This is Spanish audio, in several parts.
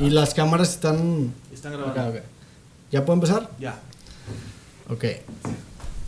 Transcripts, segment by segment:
Y las cámaras están... Están acá, grabando. ¿Ya puedo empezar? Ya. Ok.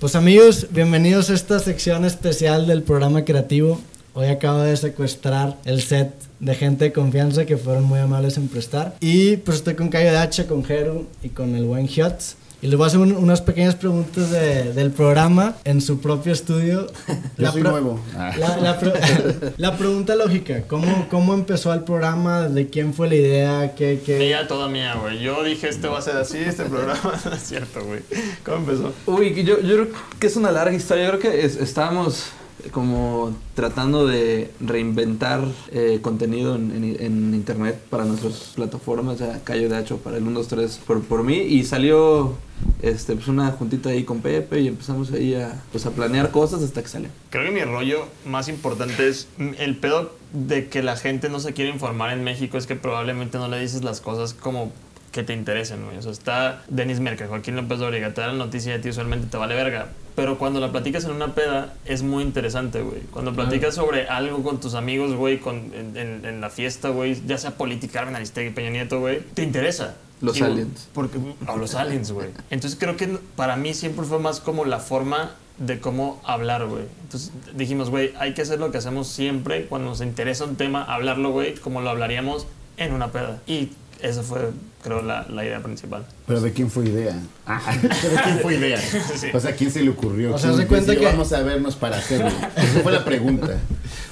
Pues amigos, bienvenidos a esta sección especial del programa creativo. Hoy acabo de secuestrar el set de gente de confianza que fueron muy amables en prestar. Y pues estoy con Cayo de Hacha, con Jeru y con el buen Hiots. Y les voy a hacer un- unas pequeñas preguntas de- del programa en su propio estudio. Yo soy pro- nuevo. Ah. La, la pre- la pregunta lógica, ¿cómo, ¿cómo empezó el programa? ¿De quién fue la idea? ¿Qué, qué? Mía, toda mía, güey. Yo dije, este va a ser así, este programa. No es cierto, güey. ¿Cómo empezó? Uy, yo, yo creo que es una larga historia. Yo creo que es- estábamos como tratando de reinventar eh, contenido en, internet para nuestras plataformas, o sea, Cayo de Hacho para el 1, 2, 3 por, por mí y salió este, pues una juntita ahí con Pepe y empezamos ahí a, pues, a planear cosas hasta que salió. Creo que mi rollo más importante es mm, el pedo de que la gente no se quiere informar en México. Es que probablemente no le dices las cosas como que te interesen, güey. O sea, está Denis Merkel, Joaquín López Dóriga, te da la noticia de ti usualmente te vale verga. Pero cuando la platicas en una peda es muy interesante, güey. Cuando platicas sobre algo con tus amigos, güey, con, en, en- en la fiesta, güey, ya sea política, Aristegui, Peña Nieto, güey, te interesa. Los aliens. Porque, o los aliens, güey. Entonces creo que para mí siempre fue más como la forma de cómo hablar, güey. Entonces dijimos, güey, hay que hacer lo que hacemos siempre cuando nos interesa un tema, hablarlo, güey, como lo hablaríamos en una peda. Y esa fue, creo, la, la idea principal. Pero ¿de quién fue idea? Ah, ¿de quién fue idea? Sí. O sea, ¿quién se le ocurrió? O sea, ¿Quién se cuenta que- Vamos a vernos para hacerlo. Esa fue la pregunta.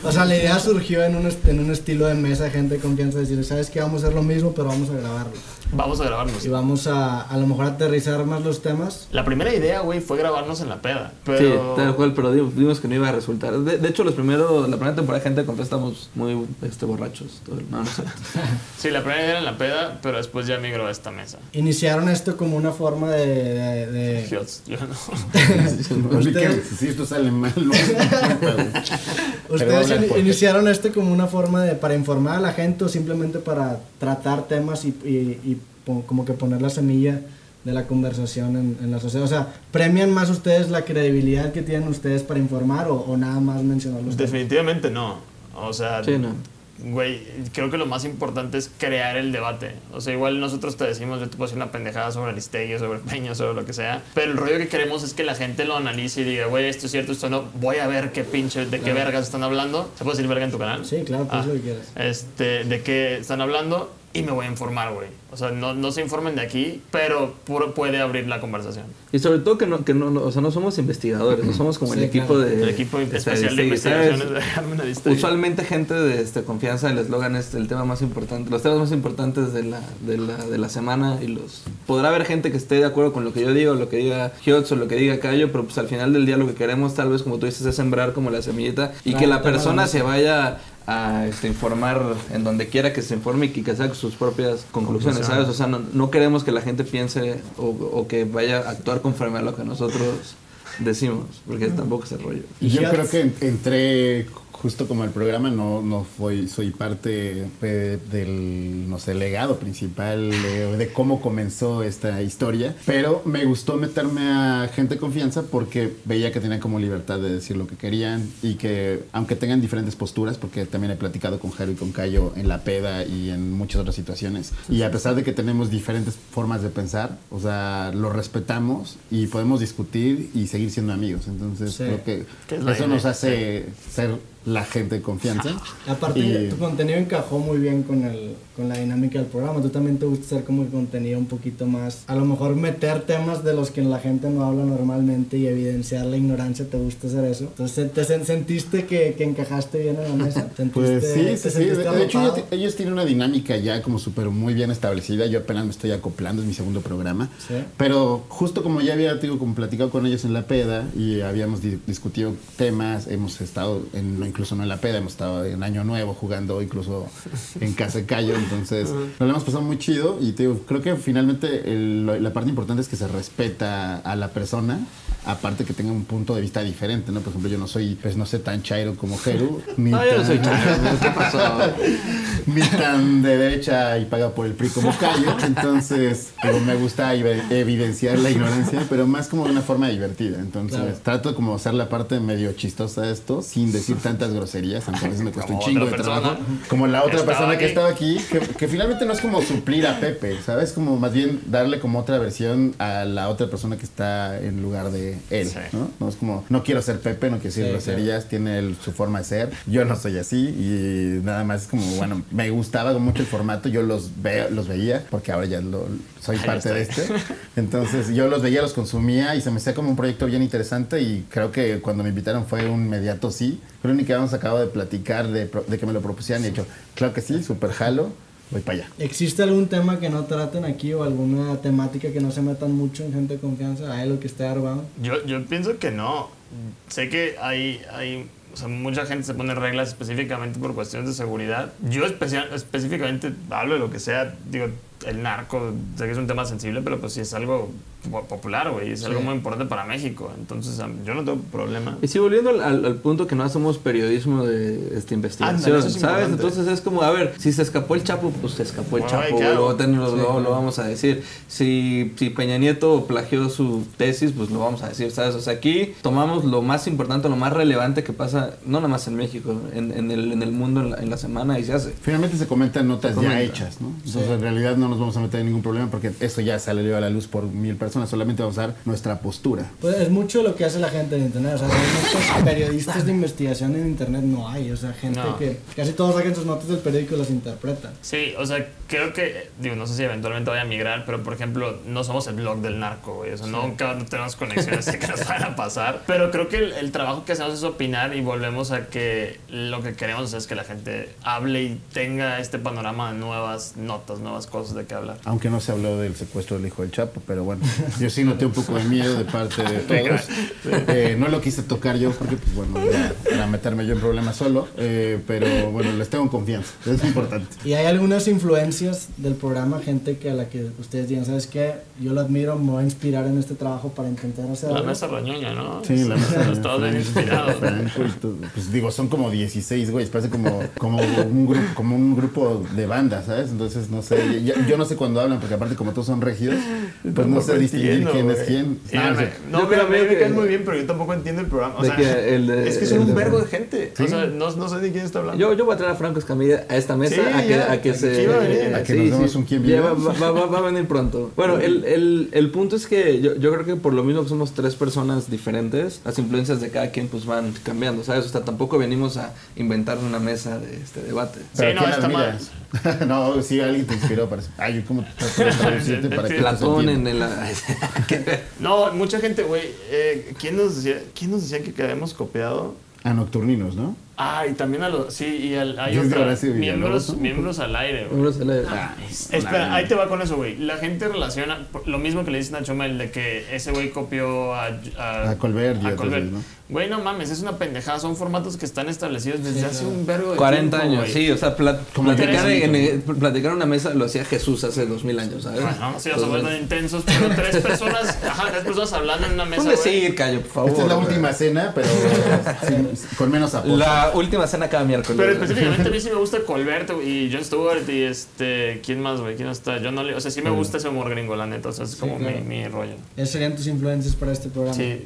O sea, la idea surgió en un, en un estilo de mesa, gente de confianza, decir, ¿sabes qué? Vamos a hacer lo mismo, pero vamos a grabarlo. Vamos a grabarnos. Y vamos a a lo mejor aterrizar más los temas. La primera idea, güey, fue grabarnos en la peda. Sí, Pero... tal cual, pero dimos, vimos que no iba a resultar. De, de hecho, los primeros, la primera temporada de gente con estamos muy este, borrachos. Todo el- no, no sé. Sí, la primera idea era en la peda, pero después ya migró a esta mesa. Iniciaron esto como una forma de... de- de- Dios, yo no. Ustedes- si esto sale mal, Ustedes iniciaron esto como una forma de para informar a la gente o simplemente para tratar temas y, y- y pon- como que poner la semilla de la conversación en, en la sociedad. O sea, ¿premian más ustedes la credibilidad que tienen ustedes para informar o, o nada más mencionar los temas? Definitivamente no. O sea, Sí, no. Güey, creo que lo más importante es crear el debate. O sea, igual nosotros te decimos, yo te puedo decir una pendejada sobre Aristegui, sobre Peña, sobre lo que sea. Pero el rollo que queremos es que la gente lo analice y diga, güey, esto es cierto, esto no. Voy a ver qué pinche, de qué vergas están hablando. ¿Se puede decir verga en tu canal? Sí, claro, pues Ah, lo que quieras. Este, de qué están hablando y me voy a informar, güey. O sea, no, no se informen de aquí, pero pu- puede abrir la conversación. Y sobre todo que no, que no, no- o sea, no somos investigadores, no somos como Sí, el equipo claro. de... El equipo este, especial de investigaciones ¿sabes? de. Usualmente gente de este, confianza, el eslogan es el tema más importante, los temas más importantes de la, de, la, de la semana y los... Podrá haber gente que esté de acuerdo con lo que yo digo, lo que diga Hiots o lo que diga Cayo, pero pues al final del día lo que queremos tal vez, como tú dices, es sembrar como la semillita y Claro, que la persona se vaya a este, informar en donde quiera que se informe y que saque sus propias conclusiones, ¿sabes? O sea, no, no queremos que la gente piense o, o que vaya a actuar conforme a lo que nosotros decimos, porque tampoco es el rollo. Y yo creo que en- entré justo como el programa, no, no fue, soy parte del, no sé, legado principal de, de cómo comenzó esta historia, pero me gustó meterme a gente de confianza porque veía que tenían como libertad de decir lo que querían y que aunque tengan diferentes posturas, porque también he platicado con Jaro y con Cayo en la peda y en muchas otras situaciones, y a pesar de que tenemos diferentes formas de pensar, o sea, lo respetamos y podemos discutir y seguir siendo amigos, entonces Sí. creo que eso idea, nos hace ser la gente de confianza. Aparte, Y- tu contenido encajó muy bien con, el, con la dinámica del programa. Tú también te gusta hacer como el contenido un poquito más. A lo mejor meter temas de los que la gente no habla normalmente y evidenciar la ignorancia. ¿Te gusta hacer eso? Entonces, ¿te sen- sentiste que, que encajaste bien en la mesa? ¿Sentiste, Pues sí, sí, sí. De, de hecho, ellos, tienen una dinámica ya como súper muy bien establecida. Yo apenas me estoy acoplando, es mi segundo programa. Sí. Pero justo como ya había digo, como platicado con ellos en la peda y habíamos di- discutido temas, hemos estado, en, incluso no en la peda, hemos estado en Año Nuevo jugando, incluso en Casa de Cayo. Entonces, nos lo hemos pasado muy chido y te digo, creo que finalmente el- la parte importante es que se respeta a la persona. Aparte que tenga un punto de vista diferente, ¿no? Por ejemplo, yo no soy, pues no sé, tan chairo como Jeru. ni No, yo no tan- soy chairo, ¿qué pasó? ni tan de derecha y paga por el PRI como Cayo. Entonces, me gusta ev- evidenciar la ignorancia, pero más como de una forma divertida. Entonces, Claro. trato de como hacer la parte medio chistosa de esto, sin decir tantas groserías, aunque a veces me cuesta un chingo de trabajo. Como la otra persona que estaba aquí, que, que finalmente no es como suplir a Pepe, ¿sabes? Como más bien darle como otra versión a la otra persona que está en lugar de él, Sí. ¿no? No es como, no quiero ser Pepe, no quiero decir Sí, groserías, tiene el- su forma de ser, yo no soy así y nada más es como, bueno, me gustaba mucho el formato, yo los veo, los veía, porque ahora ya lo, soy Ahí parte de este, entonces yo los veía, los consumía y se me hacía como un proyecto bien interesante y creo que cuando me invitaron fue un inmediato sí, creo ni que habíamos acabado de platicar de, pro- de que me lo propusieran y he dicho, claro que sí, super jalo, voy para allá. ¿Existe algún tema que no traten aquí o alguna temática que no se metan mucho en gente de confianza? ¿Hay lo que esté armado? Yo, yo pienso que no. Sé que hay, hay o sea, mucha gente se pone reglas específicamente por cuestiones de seguridad. Yo especial, específicamente hablo de lo que sea, digo, el narco, sé que es un tema sensible, pero pues sí es algo po- popular, güey, es algo Sí. muy importante para México. Entonces, yo no tengo problema. Y sí, volviendo al, al- al punto que no hacemos periodismo de esta investigación, es ¿sabes? importante. Entonces es como, a ver, si se escapó el Chapo, pues se escapó el Bueno, Chapo, lo, Sí, lo- lo claro. vamos a decir. Si, si Peña Nieto plagió su tesis, pues lo vamos a decir, ¿sabes? O sea, aquí tomamos lo más importante, lo más relevante que pasa, no nada más en México, en, en el, en el mundo en la, en la semana y se hace. Finalmente se comentan notas Se comenta. ya hechas, ¿no? Entonces en realidad no nos vamos a meter en ningún problema porque eso ya salió a la luz por mil personas, solamente vamos a dar nuestra postura. Pues es mucho lo que hace la gente en internet. O sea, realmente periodistas de investigación en internet no hay. O sea, gente No. que casi todos sacan sus notas del periódico y las interpretan. Sí, o sea, creo que, digo, no sé si eventualmente voy a migrar, pero por ejemplo, no somos el blog del narco, güey. O sea, nunca tenemos conexiones que nos van a pasar. Pero creo que el, el trabajo que hacemos es opinar y volvemos a que lo que queremos es que la gente hable y tenga este panorama de nuevas notas, nuevas cosas de qué hablar. Aunque no se habló del secuestro del hijo del Chapo, pero bueno, yo sí noté un poco de miedo de parte de todos. Eh, no lo quise tocar yo porque, pues bueno, ya para meterme yo en problemas solo, eh, pero bueno, les tengo confianza, es importante. Y hay algunas influencias del programa, gente que a la que ustedes digan, ¿sabes qué? Yo lo admiro, me voy a inspirar en este trabajo para intentar hacer La algo. mesa rañoña, ¿no? Sí, la mesa. Estás bien inspirado. Franco y todo. Pues digo, son como 16 güeyes, parece como, como, un grupo, como un grupo de banda, ¿sabes? Entonces, no sé, yo, yo no sé cuándo hablan, porque aparte como todos son regios, pues no sé distinguir entiendo, quién es güey. quién. Ah, no me- sé. no, Yo pero creo me que- caes muy bien, pero yo tampoco entiendo el programa. O De sea, que el de- es que son un de- vergo de gente. Sí. O sea, no, no sé ni quién está hablando. Yo, yo voy a traer a Franco Escamilla a esta mesa Sí, a que, ya, a que aquí se. va a venir. A que nos demos un quién vive. Va, va- va- va a venir pronto. Bueno, el, el, el punto es que yo, yo creo que por lo mismo que somos tres personas diferentes, las influencias de cada quien pues van cambiando, ¿sabes? O sea, tampoco venimos a inventar una mesa de este debate. Pero Sí, no, ¿quién está mal. no, sí, alguien te inspiró para Ay, yo como de traducirte para que Platón en el... No, mucha gente, güey. Eh, ¿quién, nos decía, ¿Quién nos decía que quedamos copiado? A Nocturninos, ¿no? Ah, y también a los. Sí, y al, hay es otra. Miembros, miembros al aire, güey. Uno se le- Ah, Espera, ahí te va con eso, güey. La gente relaciona lo mismo que le dicen a Chomel de que ese güey copió a, A Colbert y a Colbert. ¿no? Güey, no mames, es una pendejada. Son formatos que están establecidos desde Sí, hace claro. un vergo de 40 tiempo, años, güey. sí, o sea, plat- Como platicar, en, platicar en una mesa lo hacía Jesús hace 2000 años, ¿sabes? Bueno, sí, o sea, fueron intensos, pero tres personas, ajá, tres personas hablando en una mesa. Güey. decir, Cayo, por favor. Esta es la última cena, pero sin- con menos apoyo. La última cena cada miércoles. Pero específicamente a mí sí me gusta Colbert y Jon Stewart y este. ¿Quién más, güey? ¿Quién está? John Oliver. O sea, sí me gusta ese humor gringo, la neta. O sea, es como claro. mi, mi rollo. Esas serían tus influencias para este programa. Sí,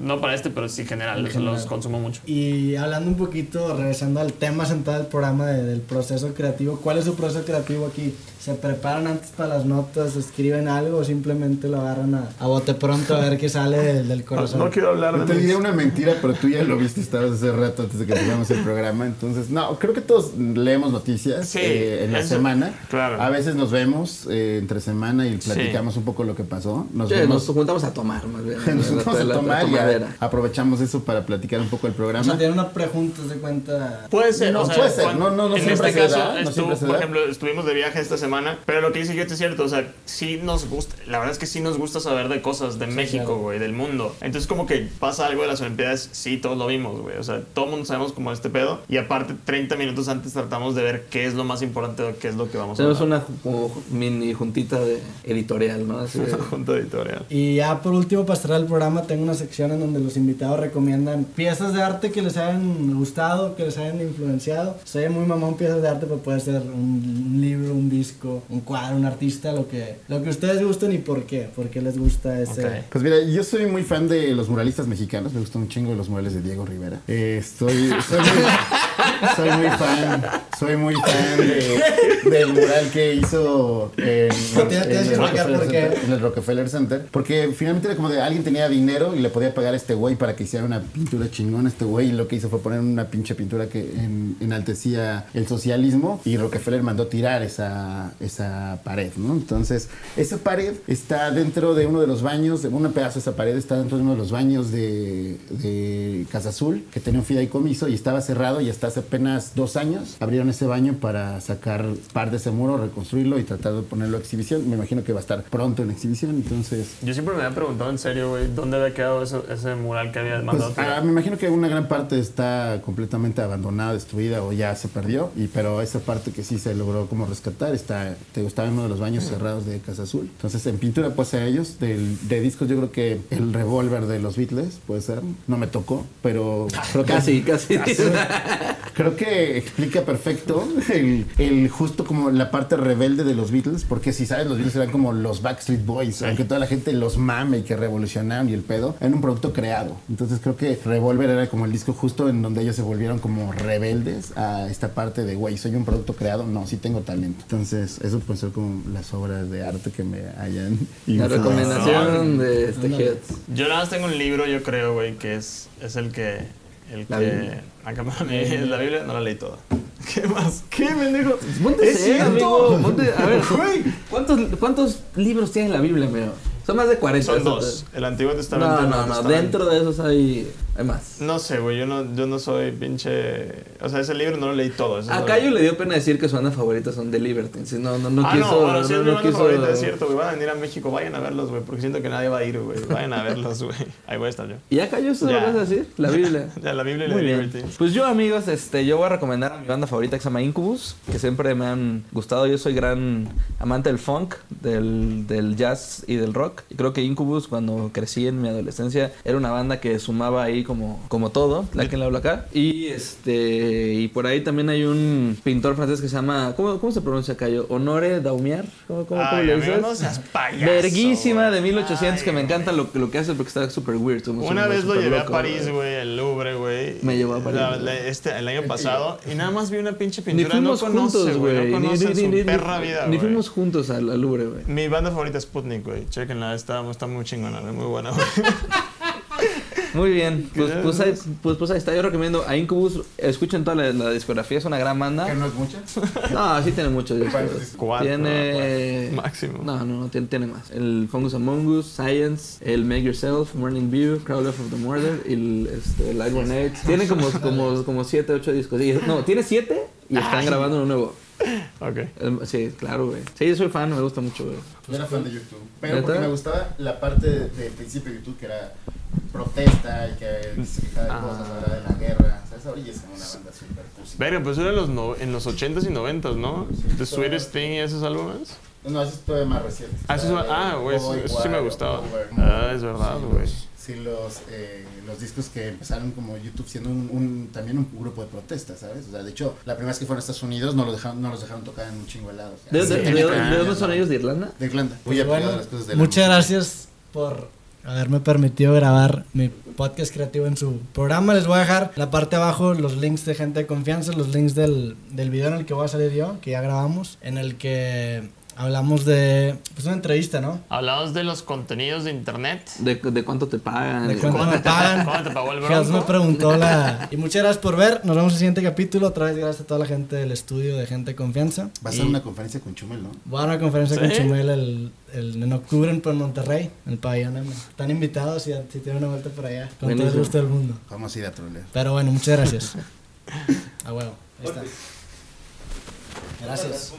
no para este, pero sí general. Los general. consumo mucho. Y hablando un poquito, regresando al tema central del programa de- del proceso creativo, ¿cuál es su proceso creativo aquí? ¿Se preparan antes para las notas, escriben algo o simplemente lo agarran a, a bote pronto a ver qué sale del, del corazón? quiero hablar No te diré una mentira, pero tú ya lo viste, estabas hace rato antes de que empezáramos el programa. Entonces, no, creo que todos leemos noticias Sí, eh, en la eso- semana. claro. A veces nos vemos eh, entre semana y platicamos un poco lo que pasó. Nos Sí, vemos. nos juntamos a tomar, más bien. Nos vamos a tomar y a- aprovechamos eso para platicar un poco el O programa. sea, tiene una pregunta, de cuenta. Puede ser, No, o sea, puede ser. cuando- No, no, no en siempre este se caso, da, no siempre se por da. ejemplo, estuvimos de viaje esta semana, pero lo que dice Guete es cierto, o sea, sí nos gusta, la verdad es que sí nos gusta saber de cosas de México, claro. güey, del mundo. Entonces como que pasa algo de las Olimpiadas, sí, todos lo vimos, güey, o sea, todo el mundo sabemos como este pedo. Y aparte, 30 minutos antes tratamos de ver qué es lo más importante o qué es lo que vamos a Tenemos hablar. una como mini juntita de editorial, ¿no? Así de- junta editorial. Y ya por último, para cerrar el programa, tengo una sección en donde los invitados recomiendan piezas de arte que les hayan gustado, que les hayan influenciado. Soy muy mamón piezas de arte, pero puede ser un, un libro, un disco, un cuadro, un artista, lo que, lo que ustedes gusten y por qué. ¿Por qué les gusta ese? Pues mira, yo soy muy fan de los muralistas mexicanos, me gustan un chingo los murales de Diego Rivera. Eh, estoy, soy, muy, soy muy fan, soy muy fan de- del mural que hizo en, en a el. Center, en el Rockefeller Center, porque finalmente era como de alguien tenía dinero y le podía pagar a este güey para que hiciera una pintura chingona. Este güey y lo que hizo fue poner una pinche pintura que en- enaltecía el socialismo y Rockefeller mandó tirar esa, esa pared, ¿no? Entonces, esa pared está dentro de uno de los baños, de un pedazo de esa pared está dentro de uno de los baños de, de Casa Azul, que tenía un fideicomiso y estaba cerrado y hasta hace apenas dos años abrieron ese baño para sacar parte de ese muro, reconstruirlo y tratar de ponerlo a exhibición. Me imagino que va a estar pronto en exhibición, entonces... Yo siempre me había preguntado en serio, güey, ¿dónde había quedado ese, ese mural que había Pues, mandado? ah, me imagino que una gran parte está completamente abandonada, destruida o ya se perdió, y pero esa parte que sí se logró como rescatar está, te estaba en uno de los baños cerrados de Casa Azul. Entonces en pintura puede ser ellos, del- de discos yo creo que el revólver de los Beatles puede ser, no me tocó, pero que Casi, casi. Creo que explica perfecto el, el justo como la parte rebelde de los Beatles, porque si sabes, los Beatles eran como los Backstreet Boys, aunque toda la gente los mame y que revolucionaron y el pedo, era un producto creado. Entonces creo que Revolver era como el disco justo en donde ellos se volvieron como rebeldes a esta parte de, güey, soy un producto creado, no, sí tengo talento. Entonces eso puede ser como las obras de arte que me hayan La recomendación de este. Yo nada más tengo un libro, yo creo, güey, que es, es el que. El La que. Biblia. Acá me la Biblia no la leí toda. ¿Qué más? ¿Qué, mendigo? Ponte Es serio, cierto. amigo. Ponte- a ver, ¿cuántos, ¿cuántos libros tiene la Biblia, amigo? Son más de 40. Son dos. El Antiguo Testamento. No, no, no. Dentro de esos hay, hay más. No sé, güey. Yo no, yo no soy pinche. O sea, ese libro no lo leí todo. A Cayo le dio pena decir que su banda favorita son The Libertines. No, no, no ah, quiso. no, bueno, sí, no, no banda quiso- favorita, es cierto, güey. Van a venir a México, vayan a verlos, güey, porque siento que nadie va a ir, güey. Vayan a verlos, güey. Ahí voy a estar yo. ¿Y ya Cayo eso lo vas a decir? La Biblia. Ya, la Biblia y bien. Liberty. Pues yo, amigos, este, yo voy a recomendar a mi banda favorita que se llama Incubus, que siempre me han gustado. Yo soy gran amante del funk, del, del jazz y del rock. Y creo que Incubus, cuando crecí en mi adolescencia, era una banda que sumaba ahí como, como todo, la que le hablo acá. Y este y por ahí también hay un pintor francés que se llama, ¿cómo, cómo se pronuncia Cayo? Honore Daumier. ¿Cómo, cómo, cómo Ay, le amigo, dices? no. Verguísima de güey. 1800 que me encanta lo, lo que hace porque está súper weird. Una vez lo llevé a París, güey. el Louvre, güey. Me llevó a París, La- la- este, el año pasado. Y nada más vi una pinche Ni pintura. fuimos no conoce, juntos, güey. No Ni- ni- ni- ni- perra vida, Ni fuimos juntos al, al Louvre, güey. Mi banda favorita es Sputnik, güey. Chequenla, está, está muy chingona, muy buena. Muy bien. Pues, pues, ahí, pues, pues ahí está. Yo recomiendo a Incubus. Escuchen toda la, la discografía. Es una gran Que banda. no es mucha. No, sí tiene muchos discos. Cuatro, Tiene... cuatro, máximo. No, no, no. Tiene, tiene más. El Fungus Among Us, Science, el Make Yourself, Morning View, Crowd of the Murder y el este, Light Grenade. Tiene como, como, como siete, ocho discos. Y- no, tiene siete y están grabando uno nuevo. Ok. El- sí, claro, güey. Sí, yo soy fan. Me gusta mucho, güey. Yo era fan de YouTube. Pero porque me gustaba la parte de- del principio de YouTube que era protesta y que se quejaba de Ah. cosas, hablaba de la guerra. ¿Sabes? Ahora ya es como una banda súper pussy. Verga, pues era en los, no- en los 80s y 90s, ¿no? The Sweetest Thing y esos álbumes. No, eso es todavía más reciente. Ah, eso es- O sea, ah, güey, eso- eso sí me gustaba. Ah, es verdad, Sí, güey. los- Sí, los, eh, los discos que empezaron como YouTube siendo un, un- también un grupo de protesta, ¿sabes? O sea, de hecho, la primera vez que fueron a Estados Unidos no los dejaron, no los dejaron tocar en un chingo de lados. ¿De, Sí, de- de- de- dónde son ellos? ¿De Irlanda? De Irlanda. Muy Pues bueno, las cosas de la muchas música. gracias por haberme permitido grabar mi podcast creativo en su programa. Les voy a dejar en la parte de abajo los links de gente de confianza, los links del, del video en el que voy a salir yo, que ya grabamos, en el que hablamos de pues una entrevista, ¿no? Hablamos de los contenidos de internet. ¿De, de cuánto te pagan? De cuánto me pagan. ¿Cuándo te pagó el Jas me bronco? preguntó la... Y muchas gracias por ver. Nos vemos en el siguiente capítulo. Otra vez gracias a toda la gente del estudio de Gente de Confianza. Va a Y ser una conferencia con Chumel, ¿no? Voy a una conferencia ¿Sí? con Chumel el, el- en octubre en, Monterrey, en el pabellón. Están invitados si, si tienen una vuelta por allá. Con todo el Buenísimo. gusto del mundo. Vamos a ir a trolear. Pero bueno, muchas gracias. A huevo. Ahí está. Gracias.